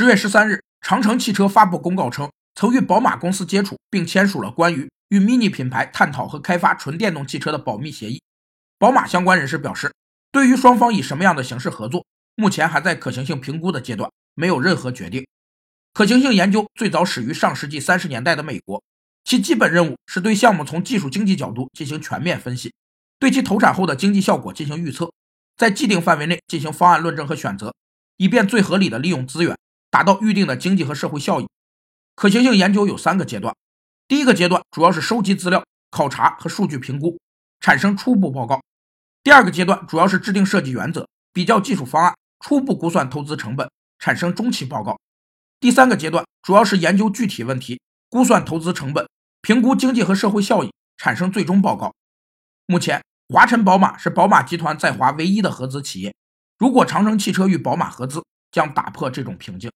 十月十三日，长城汽车发布公告称，曾与宝马公司接触，并签署了关于与 MINI 品牌探讨和开发纯电动汽车的保密协议。宝马相关人士表示，对于双方以什么样的形式合作，目前还在可行性评估的阶段，没有任何决定。可行性研究最早始于上世纪三十年代的美国，其基本任务是对项目从技术经济角度进行全面分析，对其投产后的经济效果进行预测，在既定范围内进行方案论证和选择，以便最合理的利用资源，达到预定的经济和社会效益。可行性研究有三个阶段，第一个阶段主要是收集资料、考察和数据评估，产生初步报告；第二个阶段主要是制定设计原则，比较技术方案，初步估算投资成本，产生中期报告。第三个阶段主要是研究具体问题，估算投资成本，评估经济和社会效益，产生最终报告。目前，华晨宝马是宝马集团在华唯一的合资企业。如果长城汽车与宝马合资，将打破这种瓶颈。